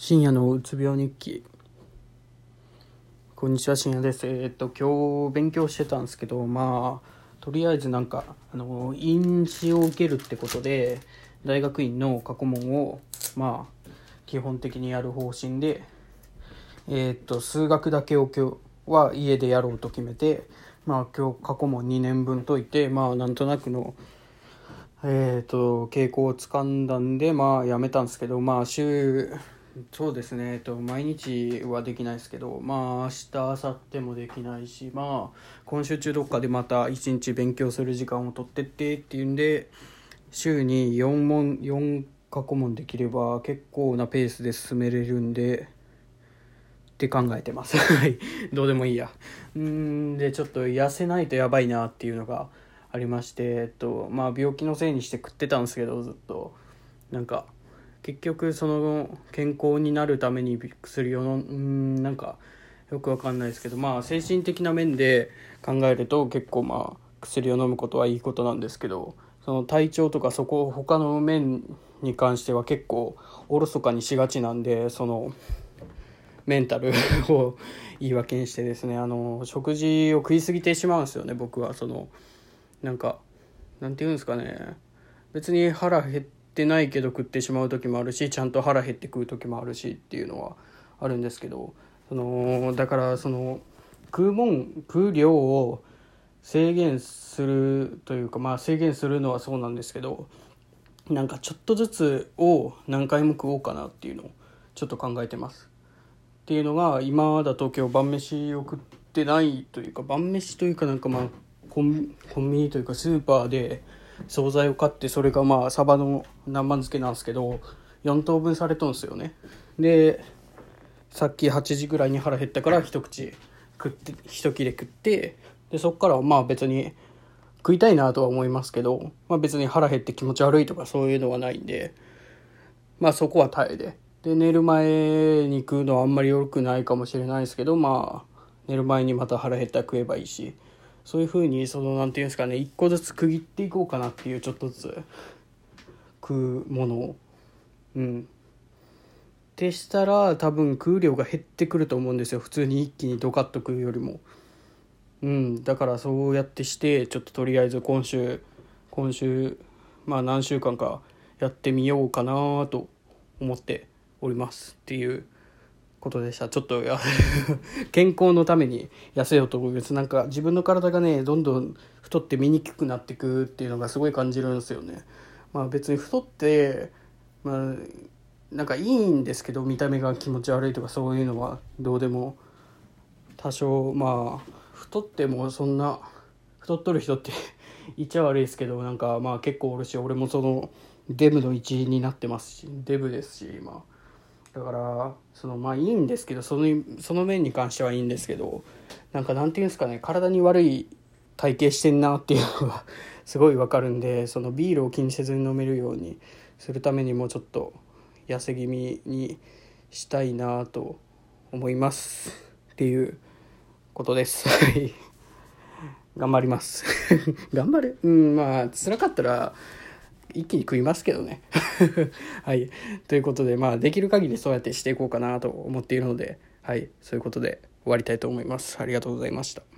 深夜のうつ病日記。こんにちは深夜です。えーっと今日勉強してたんですけどまあとりあえずなんかあの院試を受けるってことで大学院の過去問をまあ基本的にやる方針でえーっと数学だけを今日は家でやろうと決めてまあ今日過去問2年分解いてまあなんとなくのえー、と傾向をつかんだんでまあやめたんですけどまあ週そうですね、えっと、毎日はできないですけどまあ明日明後日もできないしまあ今週中どっかでまた一日勉強する時間を取ってってっていうんで週に4問4過去問できれば結構なペースで進めれるんでって考えてます。はい。どうでもいいや。うんでちょっと痩せないとやばいなっていうのがありまして、えっとまあ、病気のせいにして食ってたんですけどずっと。なんか結局その健康になるために薬をのうんなんかよくわかんないですけどまあ精神的な面で考えると結構まあ薬を飲むことはいいことなんですけどその体調とかそこ他の面に関しては結構おろそかにしがちなんでそのメンタルを言い訳にしてですねあの食事を食い過ぎてしまうんですよね僕はその。なんかなんて言うんですかね別に腹減っててないけど食ってしまう時もあるしちゃんと腹減って食う時もあるしっていうのはあるんですけどそのだからその食うもん食う量を制限するというかまあ制限するのはそうなんですけどなんかちょっとずつを何回も食おうかなっていうのをちょっと考えてます。っていうのが今だと今日晩飯を食ってないというか晩飯というかなんかまあコンビニというかスーパーで惣菜を買ってそれがまあサバの南蛮漬けなんですけど4等分されとんすよね。でさっき8時ぐらいに腹減ったから一口食って一切れ食ってでそっからはまあ別に食いたいなとは思いますけど、まあ、別に腹減って気持ち悪いとかそういうのはないんでまあそこは耐えでで寝る前に食うのはあんまり良くないかもしれないですけどまあ寝る前にまた腹減ったら食えばいいし。そういうふうにその何て言うんですかね一個ずつ区切っていこうかなっていうちょっとずつ。食うものを。うん。ってしたら多分食う量が減ってくると思うんですよ。普通に一気にドカッと食うよりも。うん。だからそうやってしてちょっととりあえず今週今週まあ何週間かやってみようかなと思っておりますっていうことでしたちょっと 健康のために痩せようと思いますなんか自分の体がねどんどん太って見にくくなってくっていうのがすごい感じるんですよねまあ別に太ってまあなんかいいんですけど見た目が気持ち悪いとかそういうのはどうでも多少まあ太ってもそんな太っとる人って 言っちゃ悪いですけどなんかまあ結構おるし俺もそのデブの一員になってますしデブですし今。だからそのまあいいんですけどそのその面に関してはいいんですけどなんかなんていうんですかね体に悪い体型してんなっていうのが すごいわかるんでそのビールを気にせずに飲めるようにするためにもちょっと痩せ気味にしたいなと思います。っていうことです。頑張ります。頑張る？うんまあ辛かったら一気に食いますけどね。はい。ということでまあできる限りそうやってしていこうかなと思っているのではい。そういうことで終わりたいと思います。ありがとうございました。